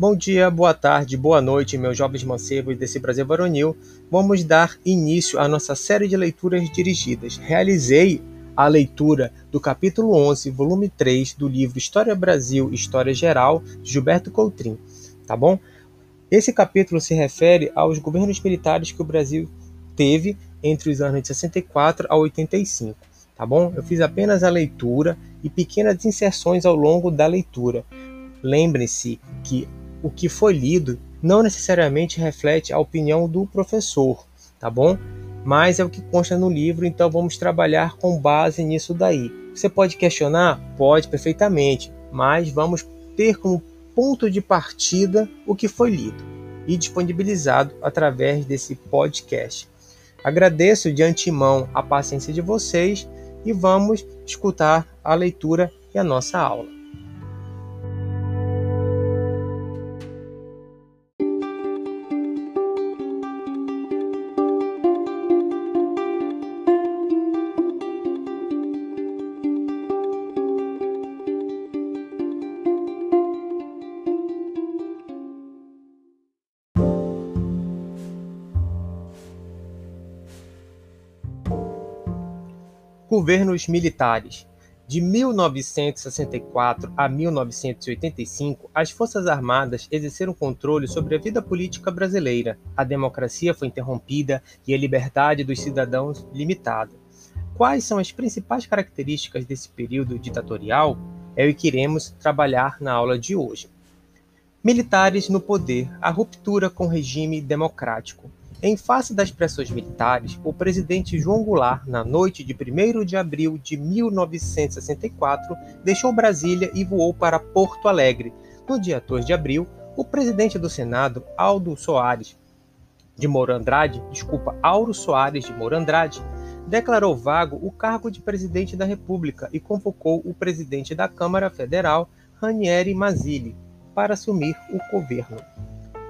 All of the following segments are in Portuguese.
Bom dia, boa tarde, boa noite, meus jovens mancebos desse Brasil varonil. Vamos dar início à nossa série de leituras dirigidas. Realizei a leitura do capítulo 11, volume 3 do livro História Brasil, História Geral, de Gilberto Coutrin, tá bom? Esse capítulo se refere aos governos militares que o Brasil teve entre os anos de 64 a 85, tá bom? Eu fiz apenas a leitura e pequenas inserções ao longo da leitura. Lembre-se que o que foi lido não necessariamente reflete a opinião do professor, tá bom? Mas é o que consta no livro, então vamos trabalhar com base nisso daí. Você pode questionar? Pode, perfeitamente, mas vamos ter como ponto de partida o que foi lido e disponibilizado através desse podcast. Agradeço de antemão a paciência de vocês e vamos escutar a leitura e a nossa aula. Governos militares. De 1964 a 1985, as Forças Armadas exerceram controle sobre a vida política brasileira. A democracia foi interrompida e a liberdade dos cidadãos limitada. Quais são as principais características desse período ditatorial? É o que iremos trabalhar na aula de hoje. Militares no poder, a ruptura com o regime democrático. Em face das pressões militares, o presidente João Goulart, na noite de 1 de abril de 1964, deixou Brasília e voou para Porto Alegre. No dia 2 de abril, o presidente do Senado, Aldo Soares de Moura Andrade, desculpa, Auro Soares de Moura Andrade, declarou vago o cargo de presidente da República e convocou o presidente da Câmara Federal, Ranieri Mazzilli, para assumir o governo.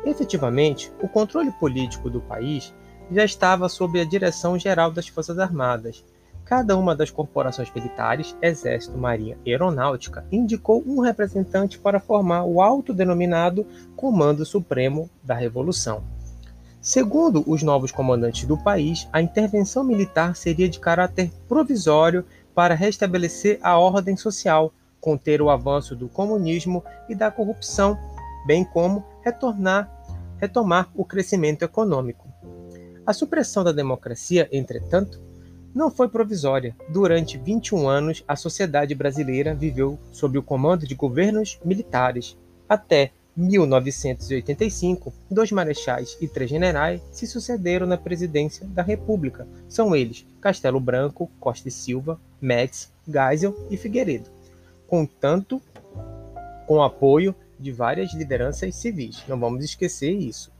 Efetivamente, o controle político do país já estava sob a direção geral das Forças Armadas. Cada uma das corporações militares, Exército, Marinha e Aeronáutica, indicou um representante para formar o autodenominado Comando Supremo da Revolução. Segundo os novos comandantes do país, a intervenção militar seria de caráter provisório para restabelecer a ordem social, conter o avanço do comunismo e da corrupção bem como retornar, retomar o crescimento econômico. A supressão da democracia, entretanto, não foi provisória. Durante 21 anos, a sociedade brasileira viveu sob o comando de governos militares. Até 1985, dois marechais e três generais se sucederam na presidência da República. São eles Castelo Branco, Costa e Silva, Médici, Geisel e Figueiredo. Contanto, com apoio de várias lideranças civis. Não vamos esquecer isso.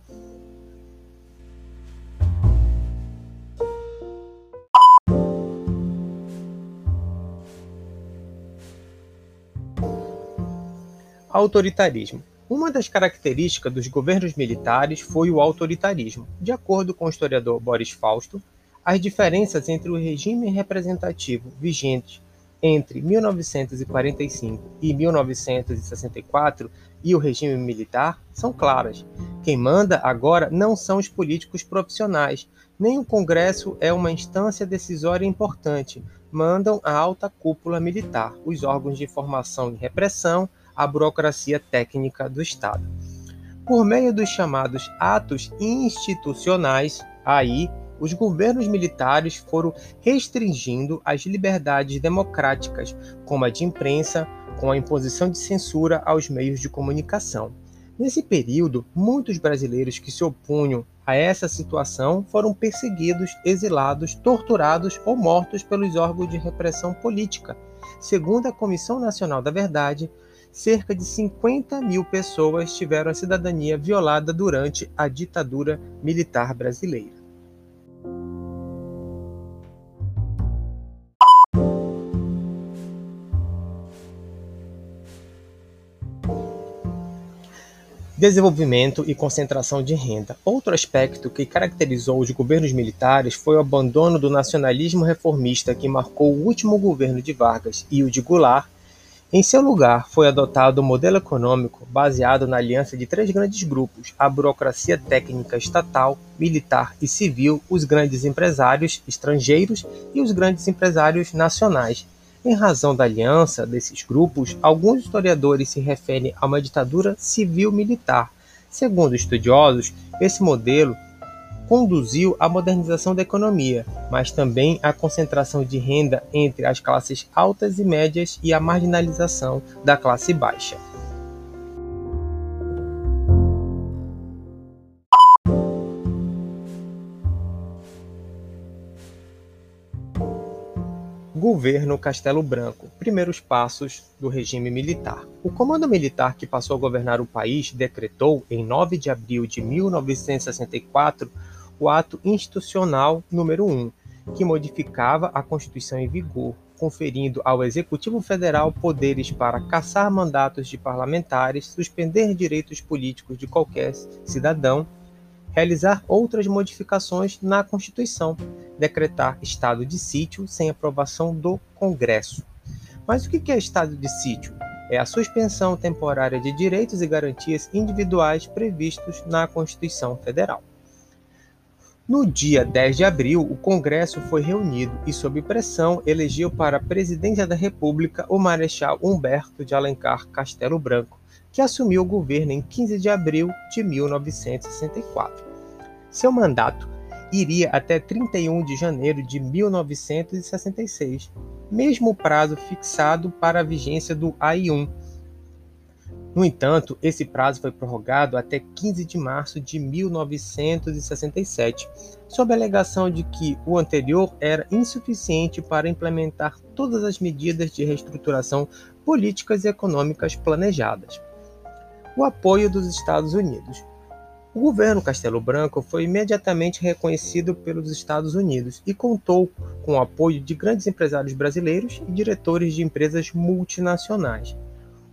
Autoritarismo. Uma das características dos governos militares foi o autoritarismo. De acordo com o historiador Boris Fausto, as diferenças entre o regime representativo vigente entre 1945 e 1964 e o regime militar são claras. Quem manda agora não são os políticos profissionais, nem o Congresso é uma instância decisória importante. Mandam a alta cúpula militar, os órgãos de informação e repressão, a burocracia técnica do Estado. Por meio dos chamados atos institucionais, aí os governos militares foram restringindo as liberdades democráticas, como a de imprensa, com a imposição de censura aos meios de comunicação. Nesse período, muitos brasileiros que se opunham a essa situação foram perseguidos, exilados, torturados ou mortos pelos órgãos de repressão política. Segundo a Comissão Nacional da Verdade, cerca de 50 mil pessoas tiveram a cidadania violada durante a ditadura militar brasileira. Desenvolvimento e concentração de renda. Outro aspecto que caracterizou os governos militares foi o abandono do nacionalismo reformista que marcou o último governo de Vargas e o de Goulart Em seu lugar, foi adotado um modelo econômico baseado na aliança de três grandes grupos: a burocracia técnica estatal, militar e civil, os grandes empresários estrangeiros e os grandes empresários nacionais. Em razão da aliança desses grupos, alguns historiadores se referem a uma ditadura civil-militar. Segundo estudiosos, esse modelo conduziu à modernização da economia, mas também à concentração de renda entre as classes altas e médias e à marginalização da classe baixa. Governo Castelo Branco primeiros passos do regime militar. O comando militar que passou a governar o país decretou, em 9 de abril de 1964, o Ato Institucional número 1, que modificava a Constituição em vigor, conferindo ao Executivo Federal poderes para cassar mandatos de parlamentares, suspender direitos políticos de qualquer cidadão, realizar outras modificações na Constituição, decretar estado de sítio sem aprovação do Congresso. Mas o que é estado de sítio? É a suspensão temporária de direitos e garantias individuais previstos na Constituição Federal. No dia 10 de abril, o Congresso foi reunido e, sob pressão, elegeu para a presidência da República o Marechal Humberto de Alencar Castelo Branco, que assumiu o governo em 15 de abril de 1964. Seu mandato iria até 31 de janeiro de 1966, mesmo prazo fixado para a vigência do AI-1, no entanto, esse prazo foi prorrogado até 15 de março de 1967, sob a alegação de que o anterior era insuficiente para implementar todas as medidas de reestruturação políticas e econômicas planejadas. O apoio dos Estados Unidos. O governo Castelo Branco foi imediatamente reconhecido pelos Estados Unidos e contou com o apoio de grandes empresários brasileiros e diretores de empresas multinacionais.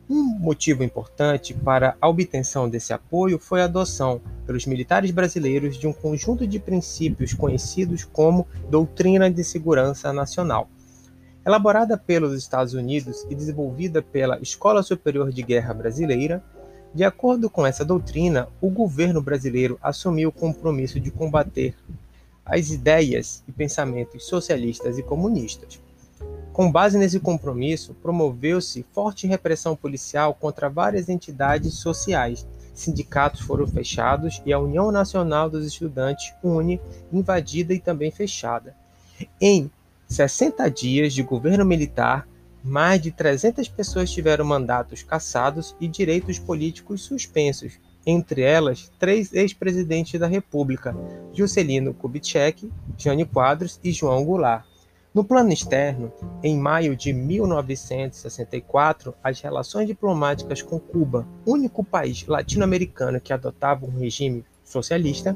Um motivo importante para a obtenção desse apoio foi a adoção pelos militares brasileiros de um conjunto de princípios conhecidos como Doutrina de Segurança Nacional. Elaborada pelos Estados Unidos e desenvolvida pela Escola Superior de Guerra Brasileira, de acordo com essa doutrina, o governo brasileiro assumiu o compromisso de combater as ideias e pensamentos socialistas e comunistas. Com base nesse compromisso, promoveu-se forte repressão policial contra várias entidades sociais. Sindicatos foram fechados e a União Nacional dos Estudantes, UNE, invadida e também fechada. Em 60 dias de governo militar, mais de 300 pessoas tiveram mandatos cassados e direitos políticos suspensos, entre elas três ex-presidentes da República, Juscelino Kubitschek, Jânio Quadros e João Goulart. No plano externo, em maio de 1964, as relações diplomáticas com Cuba, único país latino-americano que adotava um regime socialista,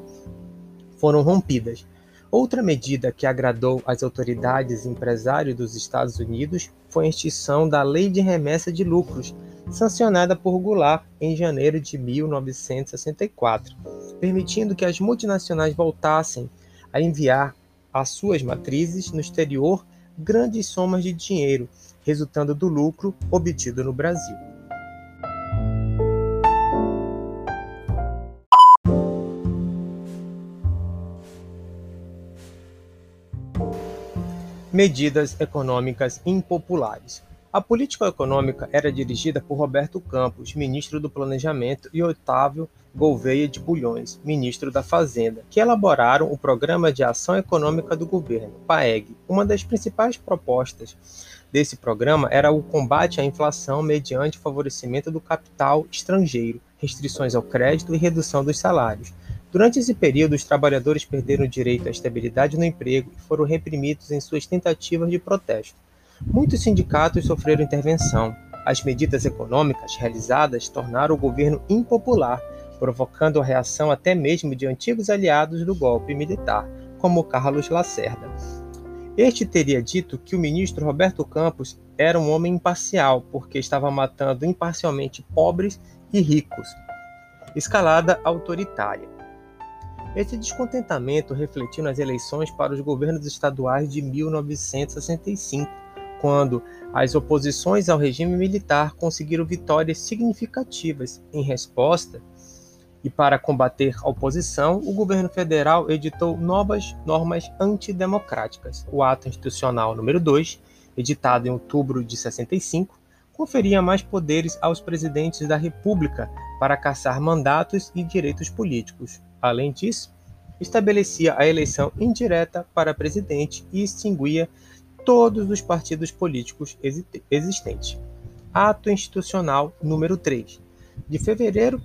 foram rompidas. Outra medida que agradou as autoridades e empresários dos Estados Unidos foi a extinção da Lei de Remessa de Lucros, sancionada por Goulart em janeiro de 1964, permitindo que as multinacionais voltassem a enviar às suas matrizes no exterior grandes somas de dinheiro, resultando do lucro obtido no Brasil. Medidas econômicas impopulares. A política econômica era dirigida por Roberto Campos, ministro do Planejamento, e Otávio Gouveia de Bulhões, ministro da Fazenda, que elaboraram o Programa de Ação Econômica do Governo, PAEG. Uma das principais propostas desse programa era o combate à inflação mediante favorecimento do capital estrangeiro, restrições ao crédito e redução dos salários. Durante esse período, os trabalhadores perderam o direito à estabilidade no emprego e foram reprimidos em suas tentativas de protesto. Muitos sindicatos sofreram intervenção. As medidas econômicas realizadas tornaram o governo impopular, provocando a reação até mesmo de antigos aliados do golpe militar, como Carlos Lacerda. Este teria dito que o ministro Roberto Campos era um homem imparcial, porque estava matando imparcialmente pobres e ricos. Escalada autoritária. Esse descontentamento refletiu nas eleições para os governos estaduais de 1965 quando as oposições ao regime militar conseguiram vitórias significativas em resposta e para combater a oposição, o governo federal editou novas normas antidemocráticas. O Ato Institucional número 2, editado em outubro de 65, conferia mais poderes aos presidentes da República para caçar mandatos e direitos políticos. Além disso, estabelecia a eleição indireta para presidente e extinguia todos os partidos políticos existentes. Ato Institucional número 3, de fevereiro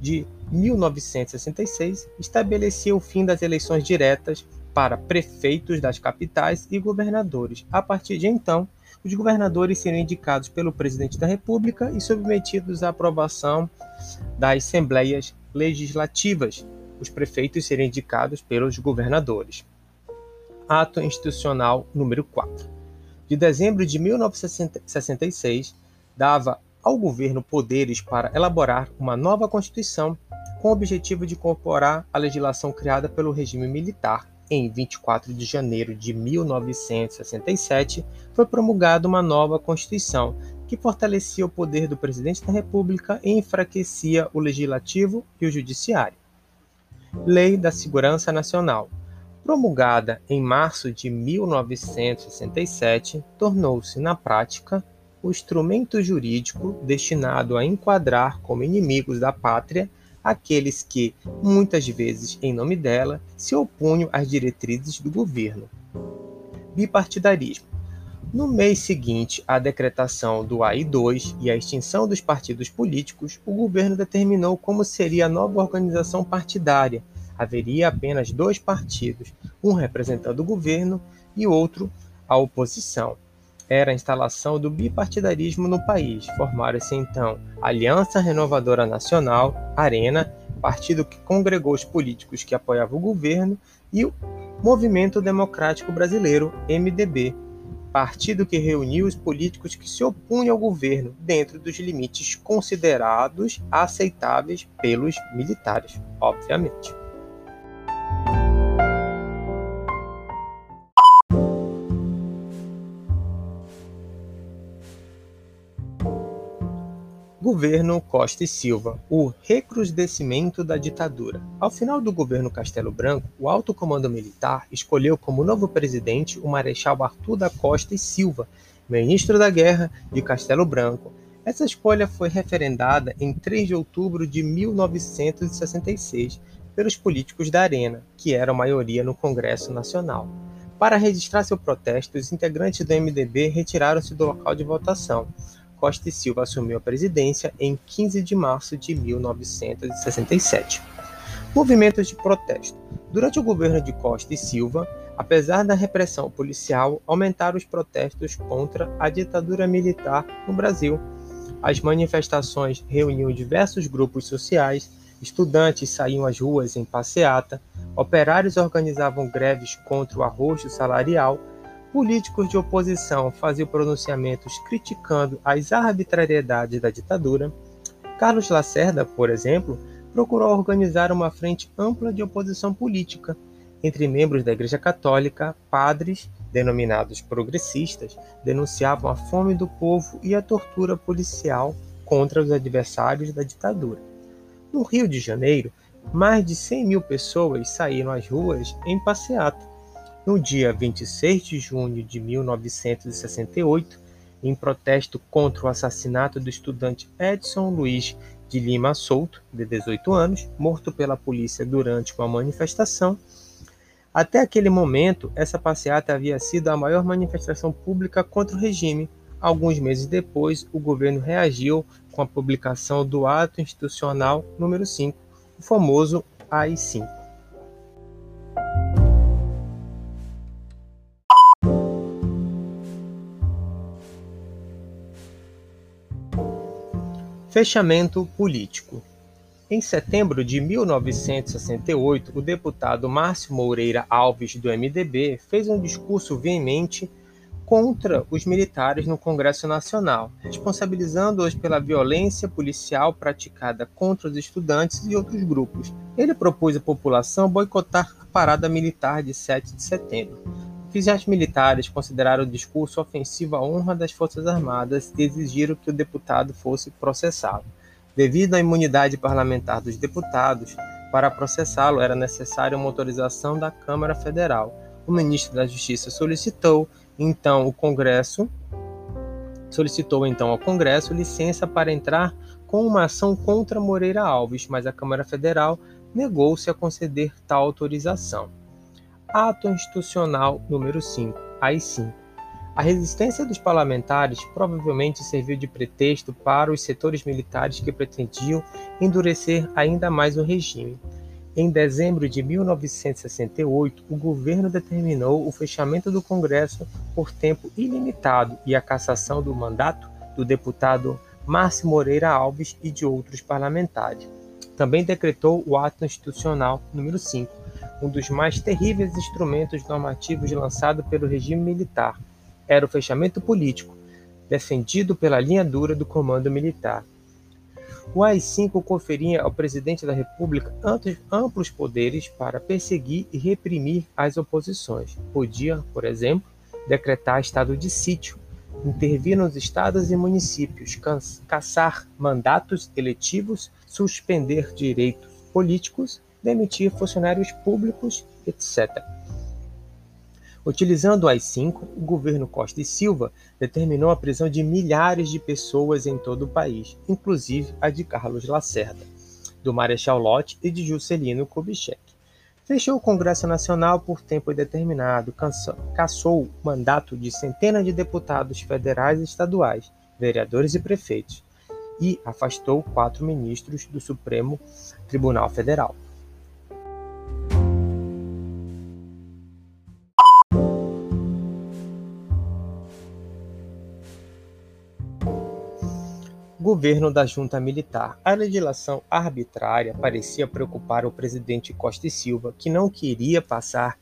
de 1966, estabelecia o fim das eleições diretas para prefeitos das capitais e governadores. A partir de então, os governadores seriam indicados pelo presidente da República e submetidos à aprovação das assembleias legislativas. Os prefeitos seriam indicados pelos governadores. Ato Institucional número 4. De dezembro de 1966, dava ao governo poderes para elaborar uma nova Constituição com o objetivo de incorporar a legislação criada pelo regime militar. Em 24 de janeiro de 1967, foi promulgada uma nova Constituição que fortalecia o poder do presidente da República e enfraquecia o legislativo e o judiciário. Lei da Segurança Nacional. Promulgada em março de 1967, tornou-se, na prática, o instrumento jurídico destinado a enquadrar como inimigos da pátria aqueles que, muitas vezes em nome dela, se opunham às diretrizes do governo. Bipartidarismo. No mês seguinte à decretação do AI-2 e à extinção dos partidos políticos, o governo determinou como seria a nova organização partidária. Haveria apenas dois partidos, um representando o governo e outro a oposição era a instalação do bipartidarismo no país. Formaram-se então Aliança Renovadora Nacional, Arena, partido que congregou os políticos que apoiavam o governo, e o Movimento Democrático Brasileiro, MDB, partido que reuniu os políticos que se opunham ao governo dentro dos limites considerados aceitáveis pelos militares, obviamente. Governo Costa e Silva, o recrudescimento da ditadura. Ao final do governo Castelo Branco, o alto comando militar escolheu como novo presidente o Marechal Arthur da Costa e Silva, ministro da Guerra de Castelo Branco. Essa escolha foi referendada em 3 de outubro de 1966 pelos políticos da Arena, que eram maioria no Congresso Nacional. Para registrar seu protesto, os integrantes do MDB retiraram-se do local de votação. Costa e Silva assumiu a presidência em 15 de março de 1967. Movimentos de protesto. Durante o governo de Costa e Silva, apesar da repressão policial, aumentaram os protestos contra a ditadura militar no Brasil. As manifestações reuniam diversos grupos sociais, estudantes saíam às ruas em passeata, operários organizavam greves contra o arrojo salarial políticos de oposição faziam pronunciamentos criticando as arbitrariedades da ditadura. Carlos Lacerda, por exemplo, procurou organizar uma frente ampla de oposição política entre membros da Igreja Católica, padres, denominados progressistas, denunciavam a fome do povo e a tortura policial contra os adversários da ditadura. No Rio de Janeiro, mais de 100 mil pessoas saíram às ruas em passeata no dia 26 de junho de 1968, em protesto contra o assassinato do estudante Edson Luiz de Lima Souto, de 18 anos, morto pela polícia durante uma manifestação. Até aquele momento, essa passeata havia sido a maior manifestação pública contra o regime. Alguns meses depois, o governo reagiu com a publicação do Ato Institucional número 5, o famoso AI-5. Fechamento político. Em setembro de 1968, o deputado Márcio Moreira Alves, do MDB, fez um discurso veemente contra os militares no Congresso Nacional, responsabilizando-os pela violência policial praticada contra os estudantes e outros grupos. Ele propôs à população boicotar a parada militar de 7 de setembro. Oficiais militares consideraram o discurso ofensivo à honra das Forças Armadas e exigiram que o deputado fosse processado. Devido à imunidade parlamentar dos deputados, para processá-lo era necessária uma autorização da Câmara Federal. O ministro da Justiça solicitou, então, o Congresso solicitou então ao Congresso licença para entrar com uma ação contra Moreira Alves, mas a Câmara Federal negou-se a conceder tal autorização. Ato Institucional número 5, AI-5. A resistência dos parlamentares provavelmente serviu de pretexto para os setores militares que pretendiam endurecer ainda mais o regime. Em dezembro de 1968, o governo determinou o fechamento do Congresso por tempo ilimitado e a cassação do mandato do deputado Márcio Moreira Alves e de outros parlamentares. Também decretou o Ato Institucional número 5, um dos mais terríveis instrumentos normativos lançado pelo regime militar. Era o fechamento político, defendido pela linha dura do comando militar. O AI-5 conferia ao presidente da República amplos poderes para perseguir e reprimir as oposições. Podia, por exemplo, decretar estado de sítio, intervir nos estados e municípios, caçar mandatos eletivos, suspender direitos políticos demitir funcionários públicos, etc. Utilizando o AI-5, o governo Costa e Silva determinou a prisão de milhares de pessoas em todo o país, inclusive a de Carlos Lacerda, do Marechal Lott e de Juscelino Kubitschek. Fechou o Congresso Nacional por tempo indeterminado, cassou o mandato de centenas de deputados federais e estaduais, vereadores e prefeitos, e afastou quatro ministros do Supremo Tribunal Federal. Governo da junta militar. A legislação arbitrária parecia preocupar o presidente Costa e Silva, que não queria passar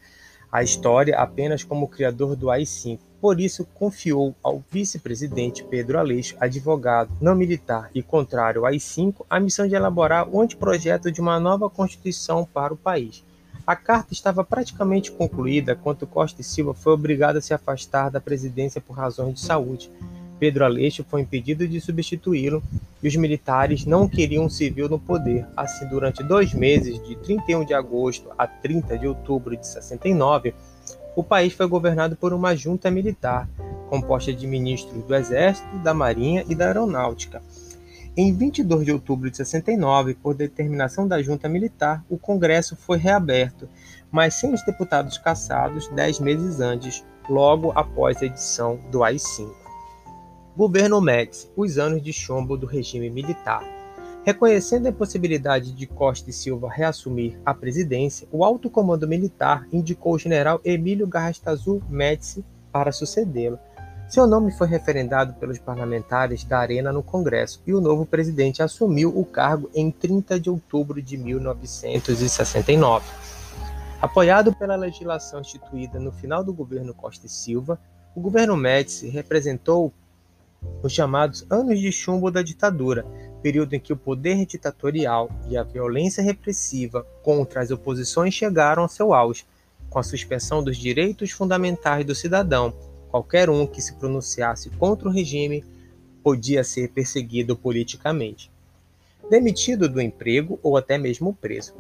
a história apenas como criador do AI-5. Por isso, confiou ao vice-presidente Pedro Aleixo, advogado não militar e contrário ao AI-5, a missão de elaborar o anteprojeto de uma nova Constituição para o país. A carta estava praticamente concluída quando Costa e Silva foi obrigado a se afastar da presidência por razões de saúde. Pedro Aleixo foi impedido de substituí-lo e os militares não queriam um civil no poder. Assim, durante dois meses, de 31 de agosto a 30 de outubro de 69, o país foi governado por uma junta militar, composta de ministros do Exército, da Marinha e da Aeronáutica. Em 22 de outubro de 69, por determinação da junta militar, o Congresso foi reaberto, mas sem os deputados cassados dez meses antes, logo após a edição do AI-5. Governo Médici, os anos de chumbo do regime militar. Reconhecendo a impossibilidade de Costa e Silva reassumir a presidência, o alto comando militar indicou o general Emílio Garrastazu Médici para sucedê-lo. Seu nome foi referendado pelos parlamentares da Arena no Congresso e o novo presidente assumiu o cargo em 30 de outubro de 1969. Apoiado pela legislação instituída no final do governo Costa e Silva, o governo Médici representou os chamados anos de chumbo da ditadura, período em que o poder ditatorial e a violência repressiva contra as oposições chegaram ao seu auge, com a suspensão dos direitos fundamentais do cidadão. Qualquer um que se pronunciasse contra o regime podia ser perseguido politicamente, demitido do emprego ou até mesmo preso.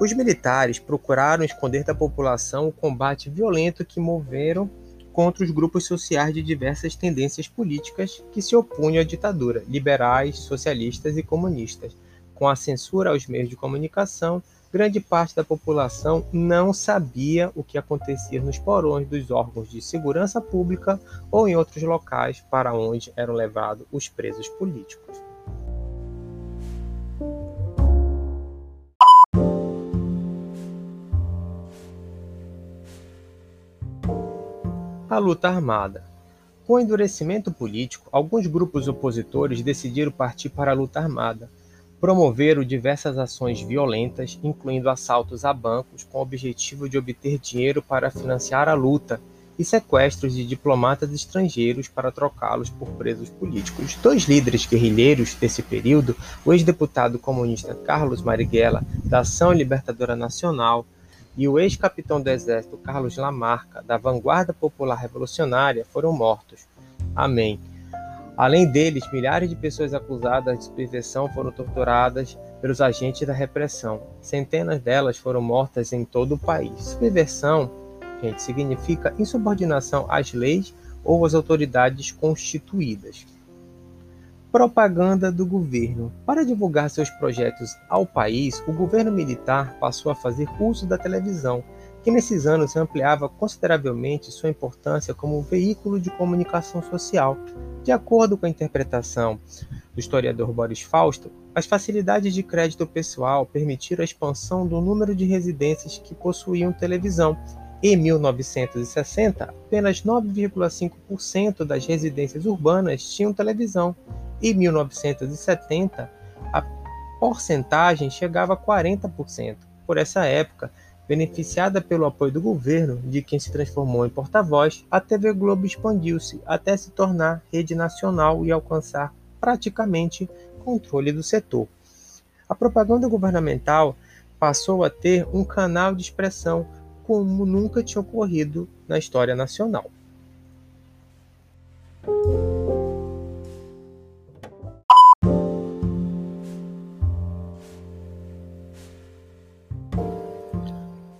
Os militares procuraram esconder da população o combate violento que moveram contra os grupos sociais de diversas tendências políticas que se opunham à ditadura, liberais, socialistas e comunistas. Com a censura aos meios de comunicação, grande parte da população não sabia o que acontecia nos porões dos órgãos de segurança pública ou em outros locais para onde eram levados os presos políticos. A luta armada. Com o endurecimento político, alguns grupos opositores decidiram partir para a luta armada. Promoveram diversas ações violentas, incluindo assaltos a bancos com o objetivo de obter dinheiro para financiar a luta e sequestros de diplomatas estrangeiros para trocá-los por presos políticos. Dois líderes guerrilheiros desse período, o ex-deputado comunista Carlos Marighella, da Ação Libertadora Nacional, e o ex-capitão do exército Carlos Lamarca, da Vanguarda Popular Revolucionária, foram mortos. Amém. Além deles, milhares de pessoas acusadas de subversão foram torturadas pelos agentes da repressão. Centenas delas foram mortas em todo o país. Subversão, gente, significa insubordinação às leis ou às autoridades constituídas. Propaganda do governo. Para divulgar seus projetos ao país, o governo militar passou a fazer uso da televisão que nesses anos ampliava consideravelmente sua importância como veículo de comunicação social. De acordo com a interpretação do historiador Boris Fausto, as facilidades de crédito pessoal permitiram a expansão do número de residências que possuíam televisão. Em 1960, apenas 9,5% das residências urbanas tinham televisão. Em 1970, a porcentagem chegava a 40%. Por essa época, Beneficiada pelo apoio do governo, de quem se transformou em porta-voz, a TV Globo expandiu-se até se tornar rede nacional e alcançar praticamente controle do setor. A propaganda governamental passou a ter um canal de expressão como nunca tinha ocorrido na história nacional.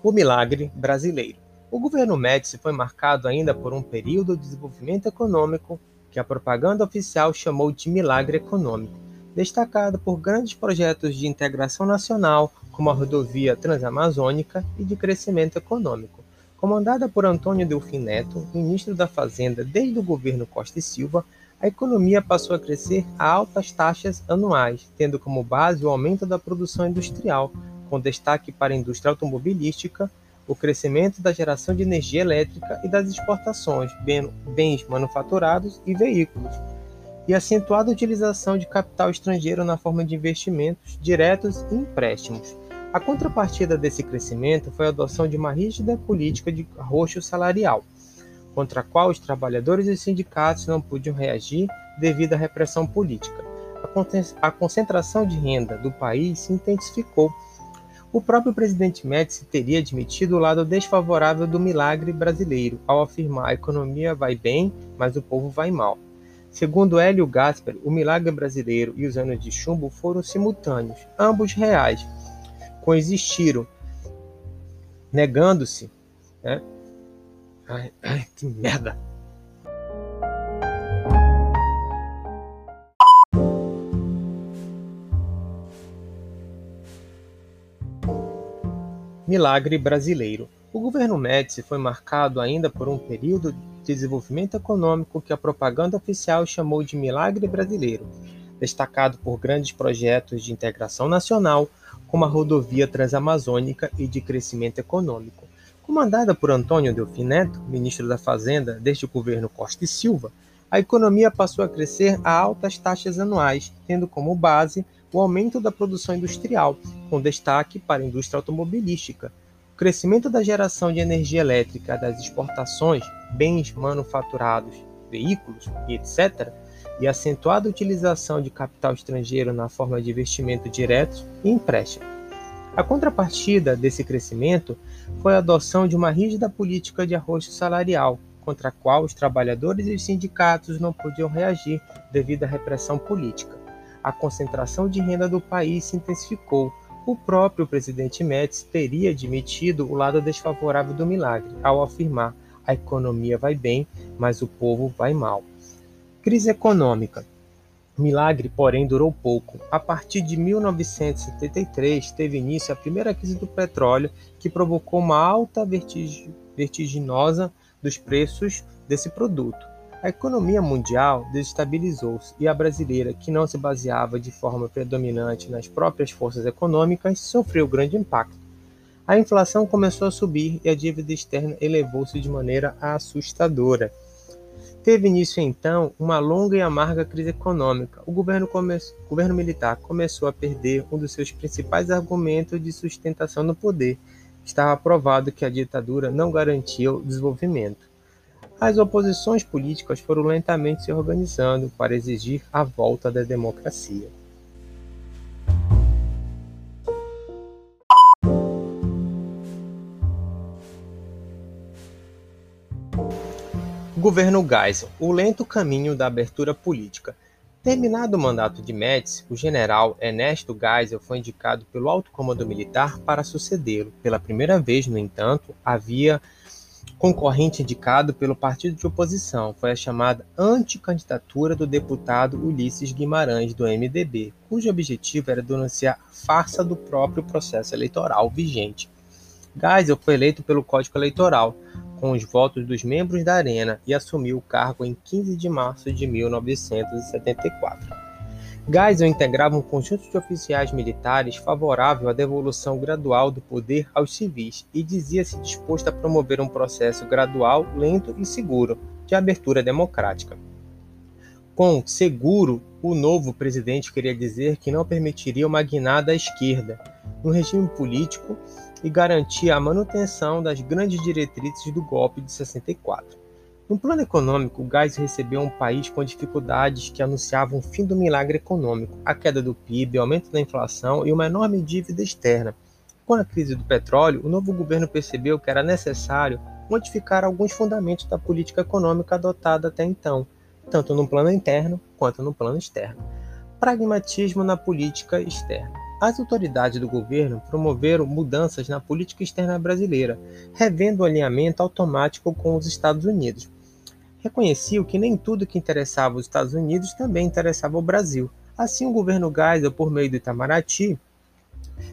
O milagre brasileiro. O governo Médici foi marcado ainda por um período de desenvolvimento econômico que a propaganda oficial chamou de milagre econômico, destacado por grandes projetos de integração nacional, como a rodovia transamazônica e de crescimento econômico. Comandada por Antônio Delfim Neto, ministro da Fazenda desde o governo Costa e Silva, a economia passou a crescer a altas taxas anuais, tendo como base o aumento da produção industrial, com destaque para a indústria automobilística, o crescimento da geração de energia elétrica e das exportações, bens manufaturados e veículos, e acentuada utilização de capital estrangeiro na forma de investimentos diretos e empréstimos. A contrapartida desse crescimento foi a adoção de uma rígida política de arroxo salarial, contra a qual os trabalhadores e os sindicatos não podiam reagir devido à repressão política. A concentração de renda do país se intensificou o próprio presidente Médici teria admitido o lado desfavorável do milagre brasileiro, ao afirmar a economia vai bem, mas o povo vai mal. Segundo Hélio Gasper, o milagre brasileiro e os anos de chumbo foram simultâneos, ambos reais, coexistiram, negando-se. Né? Ai, ai, que merda! Milagre brasileiro. O governo Médici foi marcado ainda por um período desenvolvimento econômico que a propaganda oficial chamou de milagre brasileiro, destacado por grandes projetos de integração nacional, como a rodovia transamazônica e de crescimento econômico. Comandada por Antônio Delfim Neto, ministro da Fazenda desde o governo Costa e Silva, a economia passou a crescer a altas taxas anuais, tendo como base o aumento da produção industrial, com destaque para a indústria automobilística, o crescimento da geração de energia elétrica, das exportações, bens manufaturados, veículos e etc., e acentuada utilização de capital estrangeiro na forma de investimento direto e empréstimo. A contrapartida desse crescimento foi a adoção de uma rígida política de arroxo salarial, contra a qual os trabalhadores e os sindicatos não podiam reagir devido à repressão política a concentração de renda do país se intensificou. O próprio presidente Médici teria admitido o lado desfavorável do milagre, ao afirmar: a economia vai bem, mas o povo vai mal. Crise econômica. Milagre, porém, durou pouco. A partir de 1973, teve início a primeira crise do petróleo, que provocou uma alta vertiginosa dos preços desse produto. A economia mundial desestabilizou-se e a brasileira, que não se baseava de forma predominante nas próprias forças econômicas, sofreu grande impacto. A inflação começou a subir e a dívida externa elevou-se de maneira assustadora. Teve início então uma longa e amarga crise econômica. O governo, come... o governo militar começou a perder um dos seus principais argumentos de sustentação no poder. Estava provado que a ditadura não garantia o desenvolvimento. As oposições políticas foram lentamente se organizando para exigir a volta da democracia. Governo Geisel, o lento caminho da abertura política. Terminado o mandato de Médici, o general Ernesto Geisel foi indicado pelo alto comando militar para sucedê-lo. Pela primeira vez, no entanto, havia concorrente indicado pelo partido de oposição. Foi a chamada anticandidatura do deputado Ulisses Guimarães, do MDB, cujo objetivo era denunciar a farsa do próprio processo eleitoral vigente. Geisel foi eleito pelo Código Eleitoral, com os votos dos membros da Arena e assumiu o cargo em 15 de março de 1974. Geisel integrava um conjunto de oficiais militares favorável à devolução gradual do poder aos civis e dizia-se disposto a promover um processo gradual, lento e seguro de abertura democrática. Com seguro, o novo presidente queria dizer que não permitiria uma guinada à esquerda no regime político e garantia a manutenção das grandes diretrizes do golpe de 64. No plano econômico, o gás recebeu um país com dificuldades que anunciavam o fim do milagre econômico, a queda do PIB, aumento da inflação e uma enorme dívida externa. Com a crise do petróleo, o novo governo percebeu que era necessário modificar alguns fundamentos da política econômica adotada até então, tanto no plano interno quanto no plano externo. Pragmatismo na política externa. As autoridades do governo promoveram mudanças na política externa brasileira, revendo o alinhamento automático com os Estados Unidos. Reconheciam que nem tudo que interessava os Estados Unidos também interessava o Brasil. Assim, o governo Geisel, por meio do Itamaraty,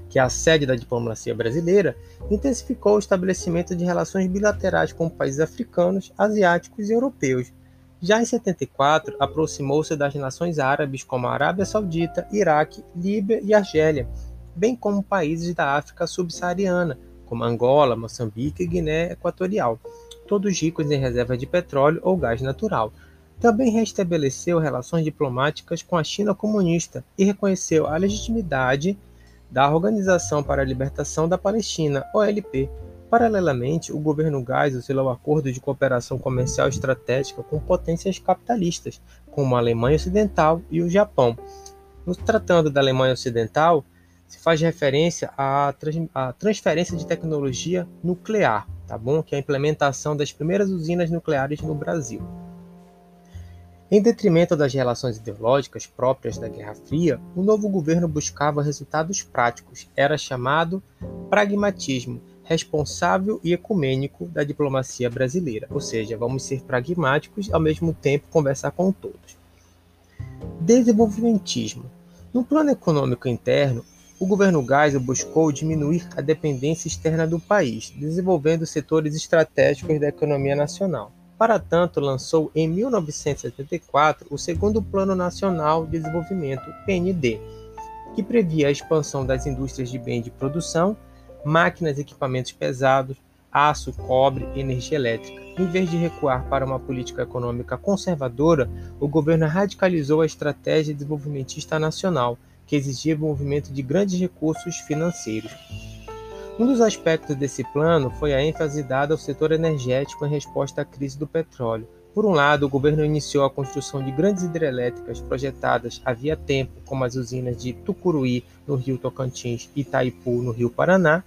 que é a sede da diplomacia brasileira, intensificou o estabelecimento de relações bilaterais com países africanos, asiáticos e europeus, já em 74, aproximou-se das nações árabes como a Arábia Saudita, Iraque, Líbia e Argélia, bem como países da África subsaariana, como Angola, Moçambique e Guiné Equatorial, todos ricos em reservas de petróleo ou gás natural. Também restabeleceu relações diplomáticas com a China comunista e reconheceu a legitimidade da Organização para a Libertação da Palestina, OLP, Paralelamente, o governo Geisel selou acordos de cooperação comercial estratégica com potências capitalistas, como a Alemanha Ocidental e o Japão. No tratando da Alemanha Ocidental, se faz referência à, à transferência de tecnologia nuclear, tá bom? Que é a implementação das primeiras usinas nucleares no Brasil. Em detrimento das relações ideológicas próprias da Guerra Fria, o novo governo buscava resultados práticos. Era chamado pragmatismo responsável e ecumênico da diplomacia brasileira, ou seja, vamos ser pragmáticos ao mesmo tempo conversar com todos. Desenvolvimentismo. No plano econômico interno, o governo Geisel buscou diminuir a dependência externa do país, desenvolvendo setores estratégicos da economia nacional. Para tanto, lançou em 1974 o Segundo Plano Nacional de Desenvolvimento, PND, que previa a expansão das indústrias de bens de produção máquinas e equipamentos pesados, aço, cobre energia elétrica. Em vez de recuar para uma política econômica conservadora, o governo radicalizou a estratégia desenvolvimentista nacional, que exigia o movimento de grandes recursos financeiros. Um dos aspectos desse plano foi a ênfase dada ao setor energético em resposta à crise do petróleo. Por um lado, o governo iniciou a construção de grandes hidrelétricas projetadas havia tempo, como as usinas de Tucuruí, no rio Tocantins, e Itaipu, no rio Paraná.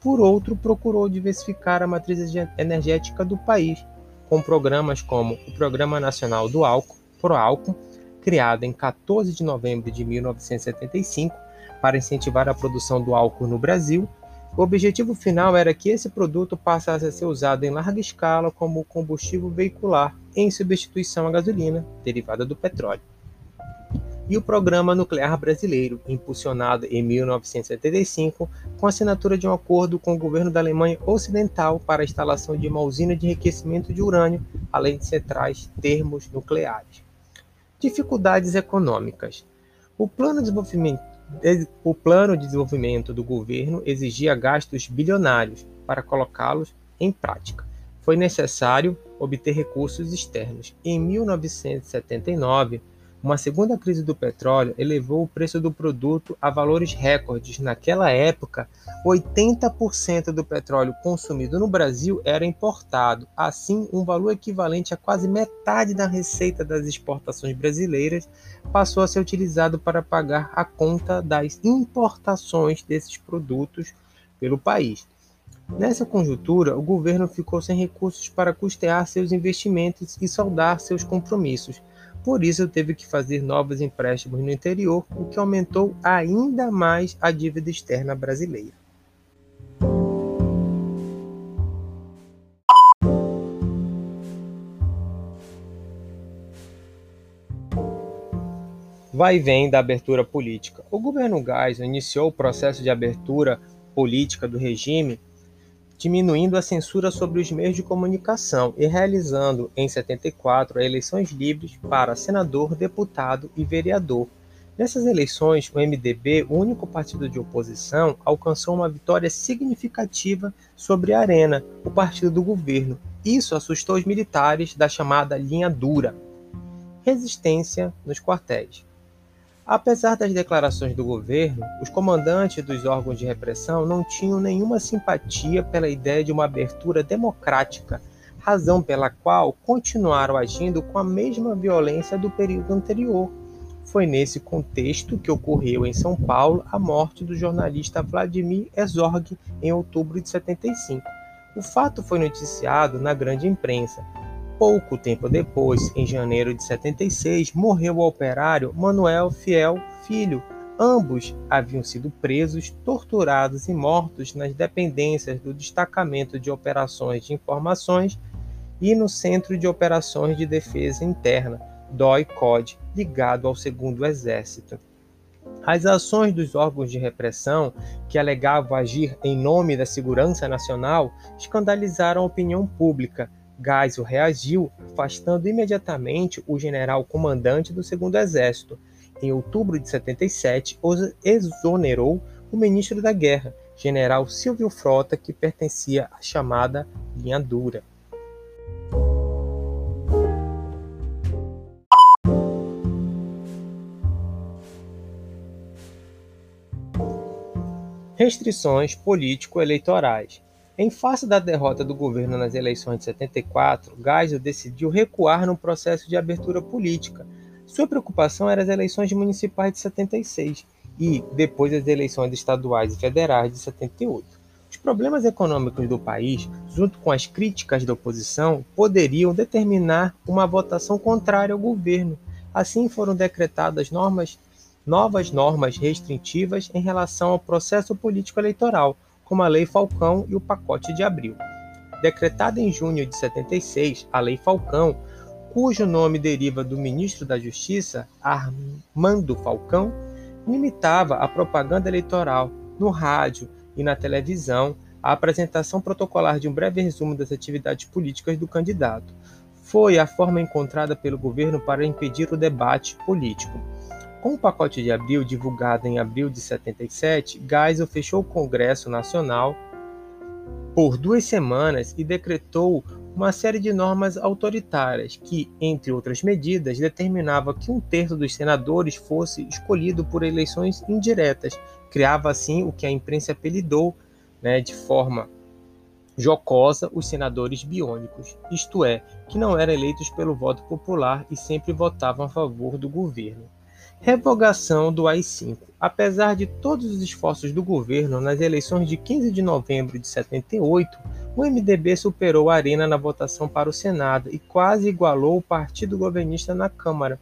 Por outro, procurou diversificar a matriz energética do país, com programas como o Programa Nacional do Álcool, ProAlco, criado em 14 de novembro de 1975 para incentivar a produção do álcool no Brasil, o objetivo final era que esse produto passasse a ser usado em larga escala como combustível veicular em substituição à gasolina, derivada do petróleo. E o Programa Nuclear Brasileiro, impulsionado em 1975 com assinatura de um acordo com o governo da Alemanha Ocidental para a instalação de uma usina de enriquecimento de urânio, além de centrais termos nucleares. Dificuldades econômicas. O plano o plano de desenvolvimento do governo exigia gastos bilionários para colocá-los em prática. Foi necessário obter recursos externos. Em 1979, uma segunda crise do petróleo elevou o preço do produto a valores recordes. Naquela época, 80% do petróleo consumido no Brasil era importado. Assim, um valor equivalente a quase metade da receita das exportações brasileiras passou a ser utilizado para pagar a conta das importações desses produtos pelo país. Nessa conjuntura, o governo ficou sem recursos para custear seus investimentos e saldar seus compromissos. Por isso, teve que fazer novos empréstimos no interior, o que aumentou ainda mais a dívida externa brasileira. vai e vem da abertura política. O governo Geisel iniciou o processo de abertura política do regime, diminuindo a censura sobre os meios de comunicação e realizando, em 74, eleições livres para senador, deputado e vereador. Nessas eleições, o MDB, o único partido de oposição, alcançou uma vitória significativa sobre a Arena, o partido do governo. Isso assustou os militares da chamada linha dura. Resistência nos quartéis. Apesar das declarações do governo, os comandantes dos órgãos de repressão não tinham nenhuma simpatia pela ideia de uma abertura democrática, razão pela qual continuaram agindo com a mesma violência do período anterior. Foi nesse contexto que ocorreu em São Paulo a morte do jornalista Vladimir Herzog em outubro de 75. O fato foi noticiado na grande imprensa, Pouco tempo depois, em janeiro de 76, morreu o operário Manuel Fiel Filho. Ambos haviam sido presos, torturados e mortos nas dependências do Destacamento de Operações de Informações e no Centro de Operações de Defesa Interna, DOI-COD, ligado ao Segundo Exército. As ações dos órgãos de repressão, que alegavam agir em nome da segurança nacional, escandalizaram a opinião pública Geisel reagiu, afastando imediatamente o general comandante do Segundo Exército. Em outubro de 77, exonerou o ministro da Guerra, general Silvio Frota, que pertencia à chamada Linha Dura. Restrições político-eleitorais. Em face da derrota do governo nas eleições de 74, Geisel decidiu recuar no processo de abertura política. Sua preocupação era as eleições municipais de 76 e, depois, as eleições estaduais e federais de 78. Os problemas econômicos do país, junto com as críticas da oposição, poderiam determinar uma votação contrária ao governo. Assim foram decretadas normas, novas normas restritivas em relação ao processo político eleitoral, como a Lei Falcão e o Pacote de Abril. Decretada em junho de 76, a Lei Falcão, cujo nome deriva do ministro da Justiça, Armando Falcão, limitava a propaganda eleitoral no rádio e na televisão, a apresentação protocolar de um breve resumo das atividades políticas do candidato. Foi a forma encontrada pelo governo para impedir o debate político. Com o pacote de abril, divulgado em abril de 77, Geisel fechou o Congresso Nacional por duas semanas e decretou uma série de normas autoritárias que, entre outras medidas, determinava que um terço dos senadores fosse escolhido por eleições indiretas. Criava assim o que a imprensa apelidou, né, de forma jocosa, os senadores biônicos, isto é, que não eram eleitos pelo voto popular e sempre votavam a favor do governo. Revogação do AI-5. Apesar de todos os esforços do governo nas eleições de 15 de novembro de 78, o MDB superou a Arena na votação para o Senado e quase igualou o partido governista na Câmara.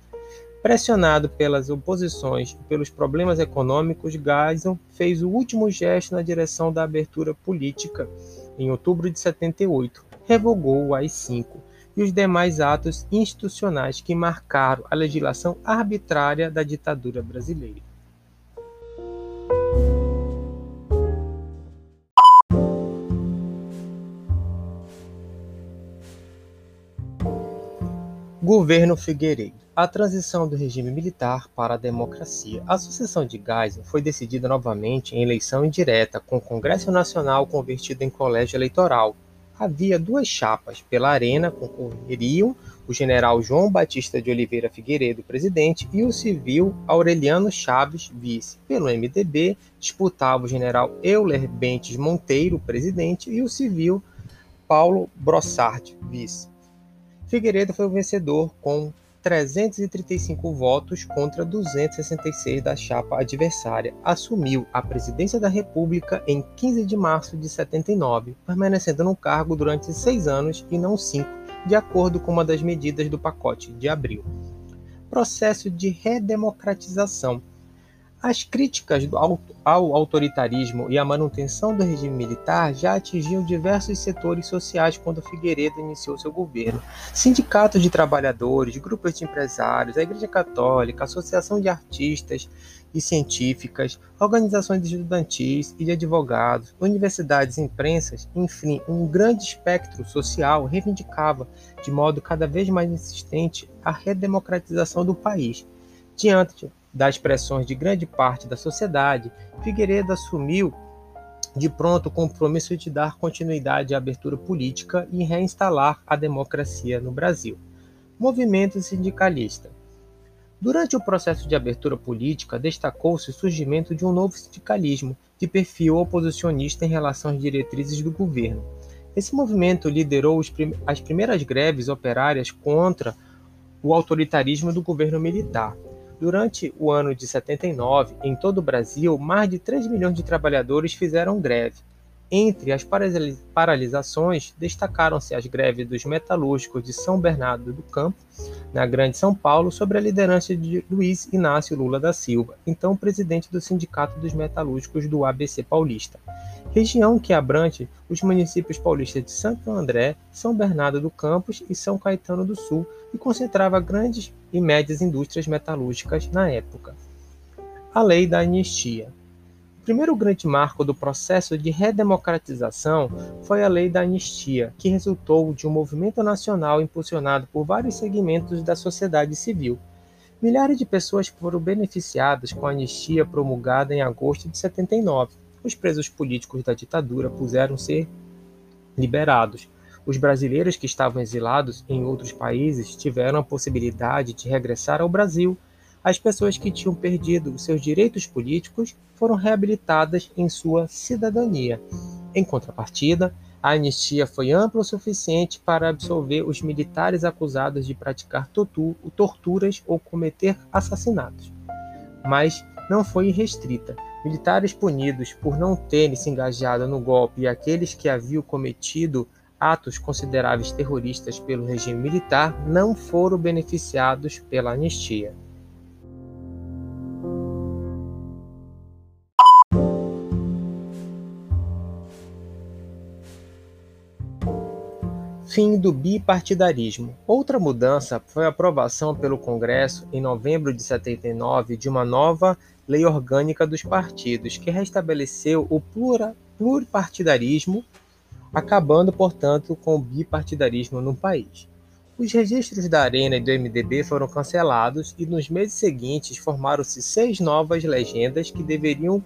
Pressionado pelas oposições e pelos problemas econômicos, Geisel fez o último gesto na direção da abertura política. Em outubro de 78, revogou o AI-5 e os demais atos institucionais que marcaram a legislação arbitrária da ditadura brasileira. Governo Figueiredo. A transição do regime militar para a democracia. A sucessão de Geisel foi decidida novamente em eleição indireta, com o Congresso Nacional convertido em colégio eleitoral, havia duas chapas. Pela Arena concorreriam o general João Batista de Oliveira Figueiredo, presidente, e o civil Aureliano Chaves, vice. Pelo MDB, disputava o general Euler Bentes Monteiro, presidente, e o civil Paulo Brossard, vice. Figueiredo foi o vencedor com 335 votos contra 266 da chapa adversária, assumiu a presidência da República em 15 de março de 79, permanecendo no cargo durante seis anos e não cinco, de acordo com uma das medidas do pacote de abril. Processo de redemocratização as críticas ao autoritarismo e à manutenção do regime militar já atingiam diversos setores sociais quando Figueiredo iniciou seu governo. Sindicatos de trabalhadores, grupos de empresários, a Igreja Católica, Associação de Artistas e Científicas, organizações estudantis e de advogados, universidades e imprensas, enfim, um grande espectro social reivindicava, de modo cada vez mais insistente, a redemocratização do país. Diante das pressões de grande parte da sociedade, Figueiredo assumiu de pronto o compromisso de dar continuidade à abertura política e reinstalar a democracia no Brasil. Movimento sindicalista. Durante o processo de abertura política, destacou-se o surgimento de um novo sindicalismo, de perfil oposicionista em relação às diretrizes do governo. Esse movimento liderou as primeiras greves operárias contra o autoritarismo do governo militar. Durante o ano de 79, em todo o Brasil, mais de 3 milhões de trabalhadores fizeram greve. Entre as paralisações, destacaram-se as greves dos metalúrgicos de São Bernardo do Campo, na Grande São Paulo, sob a liderança de Luiz Inácio Lula da Silva, então presidente do Sindicato dos Metalúrgicos do ABC Paulista, região que abrange os municípios paulistas de Santo André, São Bernardo do Campos e São Caetano do Sul, e concentrava grandes e médias indústrias metalúrgicas na época. A Lei da Anistia primeiro grande marco do processo de redemocratização foi a Lei da Anistia, que resultou de um movimento nacional impulsionado por vários segmentos da sociedade civil. Milhares de pessoas foram beneficiadas com a anistia promulgada em agosto de 79. Os presos políticos da ditadura puderam ser liberados. Os brasileiros que estavam exilados em outros países tiveram a possibilidade de regressar ao Brasil as pessoas que tinham perdido seus direitos políticos foram reabilitadas em sua cidadania. Em contrapartida, a anistia foi ampla o suficiente para absolver os militares acusados de praticar torturas ou cometer assassinatos. Mas não foi restrita. Militares punidos por não terem se engajado no golpe e aqueles que haviam cometido atos consideráveis terroristas pelo regime militar não foram beneficiados pela anistia. Fim do bipartidarismo. Outra mudança foi a aprovação pelo Congresso, em novembro de 79, de uma nova lei orgânica dos partidos, que restabeleceu o pluripartidarismo, acabando, portanto, com o bipartidarismo no país. Os registros da Arena e do MDB foram cancelados e nos meses seguintes formaram-se seis novas legendas que deveriam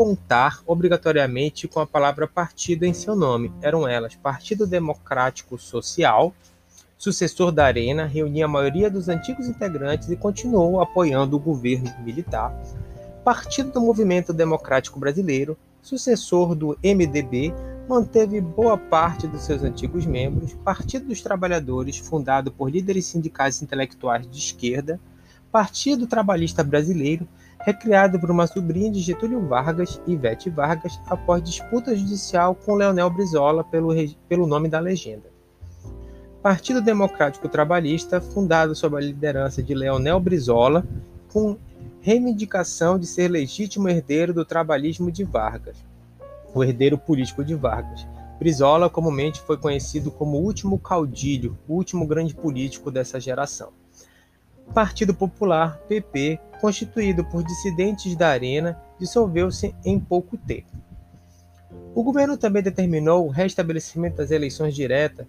contar obrigatoriamente com a palavra partido em seu nome. Eram elas Partido Democrático Social, sucessor da Arena, reunia a maioria dos antigos integrantes e continuou apoiando o governo militar. Partido do Movimento Democrático Brasileiro, sucessor do MDB, manteve boa parte dos seus antigos membros. Partido dos Trabalhadores, fundado por líderes sindicais intelectuais de esquerda. Partido Trabalhista Brasileiro, recriado por uma sobrinha de Getúlio Vargas, Ivete Vargas, após disputa judicial com Leonel Brizola pelo, pelo nome da legenda. Partido Democrático Trabalhista, fundado sob a liderança de Leonel Brizola, com reivindicação de ser legítimo herdeiro do trabalhismo de Vargas, o herdeiro político de Vargas. Brizola comumente foi conhecido como o último caudilho, o último grande político dessa geração. Partido Popular, PP, constituído por dissidentes da Arena, dissolveu-se em pouco tempo. O governo também determinou o restabelecimento das eleições diretas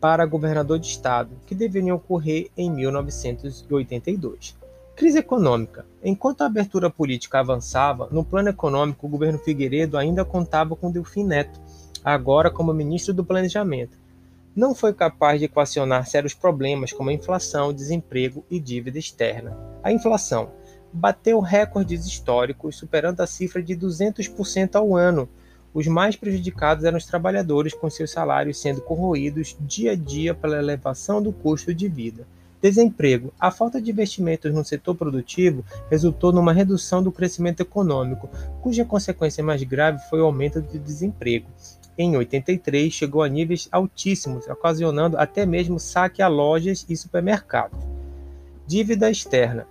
para governador de estado, que deveriam ocorrer em 1982. Crise econômica. Enquanto a abertura política avançava, no plano econômico, o governo Figueiredo ainda contava com Delfim Neto, agora como ministro do Planejamento, não foi capaz de equacionar sérios problemas como a inflação, desemprego e dívida externa. A inflação bateu recordes históricos, superando a cifra de 200% ao ano. Os mais prejudicados eram os trabalhadores, com seus salários sendo corroídos dia a dia pela elevação do custo de vida. Desemprego. A falta de investimentos no setor produtivo resultou numa redução do crescimento econômico, cuja consequência mais grave foi o aumento do desemprego. Em 83, chegou a níveis altíssimos, ocasionando até mesmo saque a lojas e supermercados. Dívida externa.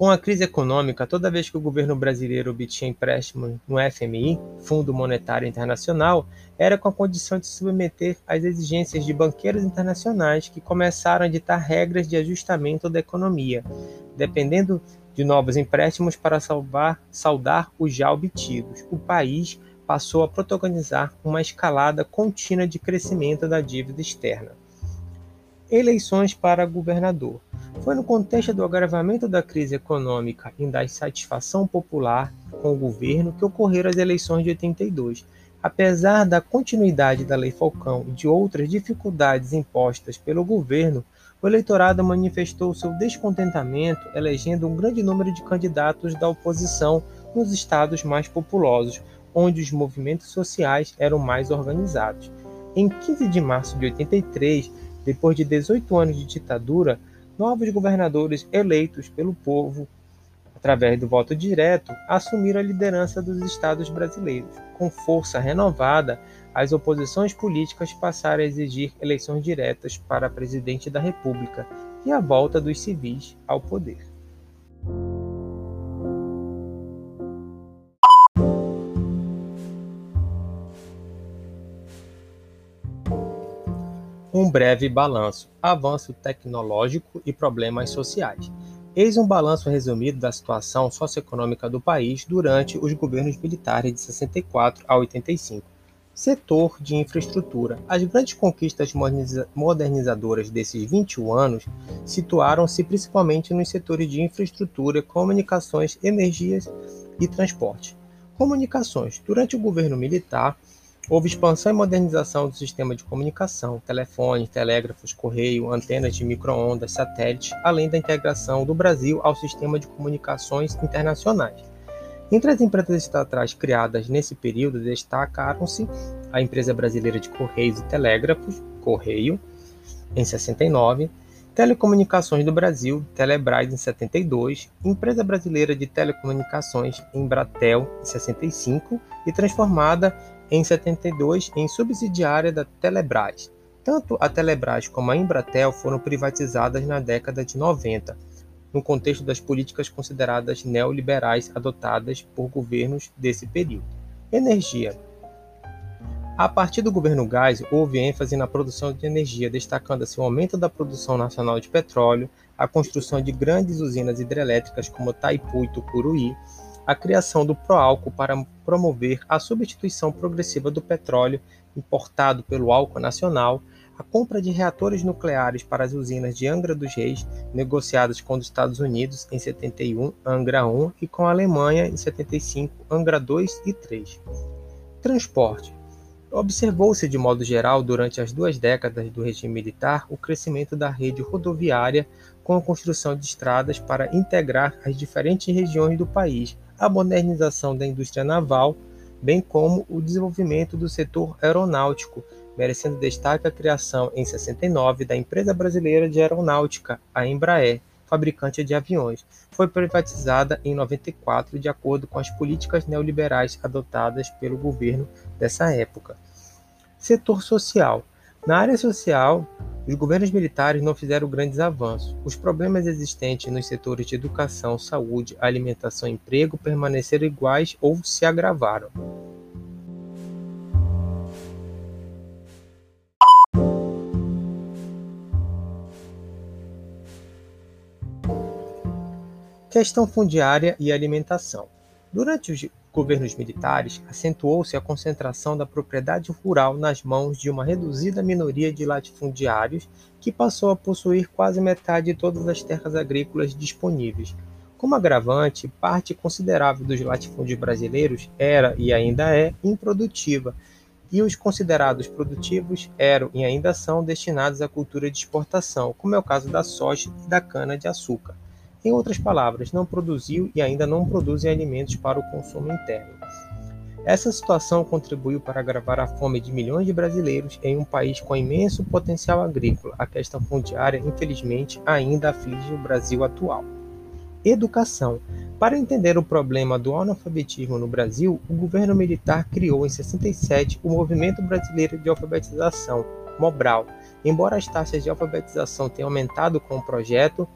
Com a crise econômica, toda vez que o governo brasileiro obtinha empréstimo no FMI, Fundo Monetário Internacional, era com a condição de submeter às exigências de banqueiros internacionais que começaram a ditar regras de ajustamento da economia, dependendo de novos empréstimos para salvar, saldar os já obtidos. O país passou a protagonizar uma escalada contínua de crescimento da dívida externa. Eleições para governador. Foi no contexto do agravamento da crise econômica e da insatisfação popular com o governo que ocorreram as eleições de 82. Apesar da continuidade da Lei Falcão e de outras dificuldades impostas pelo governo, o eleitorado manifestou seu descontentamento, elegendo um grande número de candidatos da oposição nos estados mais populosos, onde os movimentos sociais eram mais organizados. Em 15 de março de 83, depois de 18 anos de ditadura, novos governadores eleitos pelo povo, através do voto direto, assumiram a liderança dos estados brasileiros. Com força renovada, as oposições políticas passaram a exigir eleições diretas para presidente da República e a volta dos civis ao poder. Um breve balanço: avanço tecnológico e problemas sociais. Eis um balanço resumido da situação socioeconômica do país durante os governos militares de 64 a 85. Setor de infraestrutura. As grandes conquistas modernizadoras desses 21 anos situaram-se principalmente nos setores de infraestrutura, comunicações, energias e transporte. Comunicações. Durante o governo militar, Houve expansão e modernização do sistema de comunicação, telefones, telégrafos, correio, antenas de microondas, satélites, além da integração do Brasil ao sistema de comunicações internacionais. Entre as empresas estatais criadas nesse período destacaram-se a Empresa Brasileira de Correios e Telégrafos, Correio, em 69, Telecomunicações do Brasil, Telebrás em 72, Empresa Brasileira de Telecomunicações, Embratel em 65 e transformada em 72 em subsidiária da Telebrás. Tanto a Telebrás como a Embratel foram privatizadas na década de 90, no contexto das políticas consideradas neoliberais adotadas por governos desse período. Energia. A partir do governo Gás, houve ênfase na produção de energia, destacando-se o aumento da produção nacional de petróleo, a construção de grandes usinas hidrelétricas como Taipu e Tucuruí, a criação do Proálcool para promover a substituição progressiva do petróleo importado pelo álcool nacional, a compra de reatores nucleares para as usinas de Angra dos Reis, negociadas com os Estados Unidos em 71, Angra 1, e com a Alemanha em 75, Angra 2 e 3. Transporte. Observou-se de modo geral, durante as duas décadas do regime militar, o crescimento da rede rodoviária com a construção de estradas para integrar as diferentes regiões do país, a modernização da indústria naval, bem como o desenvolvimento do setor aeronáutico, merecendo destaque a criação em 69 da empresa brasileira de aeronáutica, a Embraer, fabricante de aviões. Foi privatizada em 94 de acordo com as políticas neoliberais adotadas pelo governo dessa época. Setor social. Na área social, os governos militares não fizeram grandes avanços. Os problemas existentes nos setores de educação, saúde, alimentação e emprego permaneceram iguais ou se agravaram. Questão fundiária e alimentação. Durante os governos militares, acentuou-se a concentração da propriedade rural nas mãos de uma reduzida minoria de latifundiários que passou a possuir quase metade de todas as terras agrícolas disponíveis. Como agravante, parte considerável dos latifúndios brasileiros era e ainda é improdutiva, e os considerados produtivos eram e ainda são destinados à cultura de exportação, como é o caso da soja e da cana-de-açúcar. Em outras palavras, não produziu e ainda não produzem alimentos para o consumo interno. Essa situação contribuiu para agravar a fome de milhões de brasileiros em um país com imenso potencial agrícola. A questão fundiária, infelizmente, ainda aflige o Brasil atual. Educação. Para entender o problema do analfabetismo no Brasil, o governo militar criou em 67 o Movimento Brasileiro de Alfabetização, Mobral. Embora as taxas de alfabetização tenham aumentado com o projeto,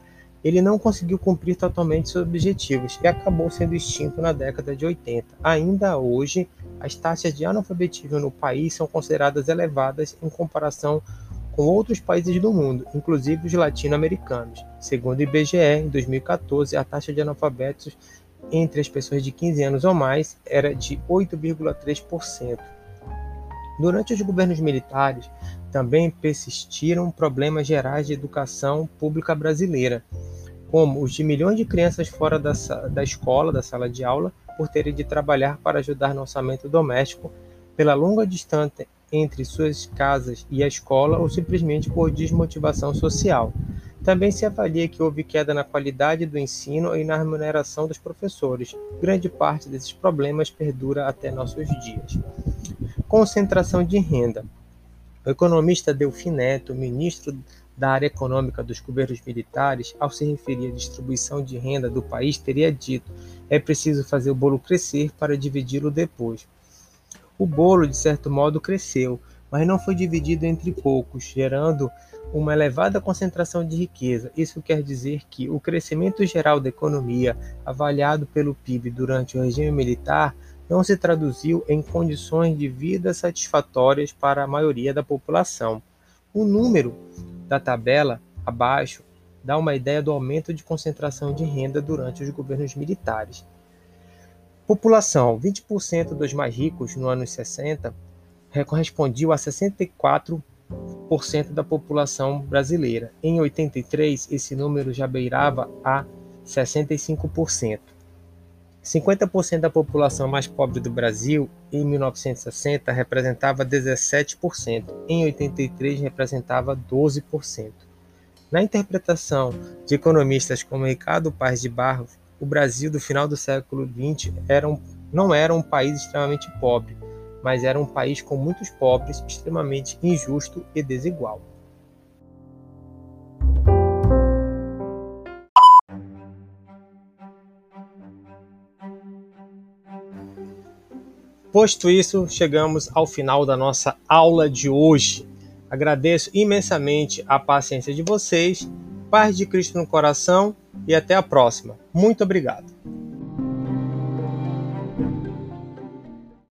ele não conseguiu cumprir totalmente seus objetivos e acabou sendo extinto na década de 80. Ainda hoje, as taxas de analfabetismo no país são consideradas elevadas em comparação com outros países do mundo, inclusive os latino-americanos. Segundo o IBGE, em 2014, a taxa de analfabetos entre as pessoas de 15 anos ou mais era de 8,3%. Durante os governos militares, também persistiram problemas gerais de educação pública brasileira, como os de milhões de crianças fora da, da escola, da sala de aula, por terem de trabalhar para ajudar no orçamento doméstico, pela longa distância entre suas casas e a escola ou simplesmente por desmotivação social. Também se avalia que houve queda na qualidade do ensino e na remuneração dos professores. Grande parte desses problemas perdura até nossos dias. Concentração de renda. O economista Delfim Neto, ministro da área econômica dos governos militares, ao se referir à distribuição de renda do país, teria dito: é preciso fazer o bolo crescer para dividi-lo depois. O bolo, de certo modo, cresceu, mas não foi dividido entre poucos, gerando uma elevada concentração de riqueza. Isso quer dizer que o crescimento geral da economia, avaliado pelo PIB durante o regime militar, não se traduziu em condições de vida satisfatórias para a maioria da população. O número da tabela abaixo dá uma ideia do aumento de concentração de renda durante os governos militares. População: 20% dos mais ricos no ano 60 correspondiam a 64% da população brasileira. Em 83, esse número já beirava a 65%. 50% da população mais pobre do Brasil em 1960 representava 17%, em 83 representava 12%. Na interpretação de economistas como Ricardo Paz de Barros, o Brasil do final do século XX era um, não era um país extremamente pobre, mas era um país com muitos pobres, extremamente injusto e desigual. Posto isso, chegamos ao final da nossa aula de hoje. Agradeço imensamente a paciência de vocês, paz de Cristo no coração e até a próxima. Muito obrigado.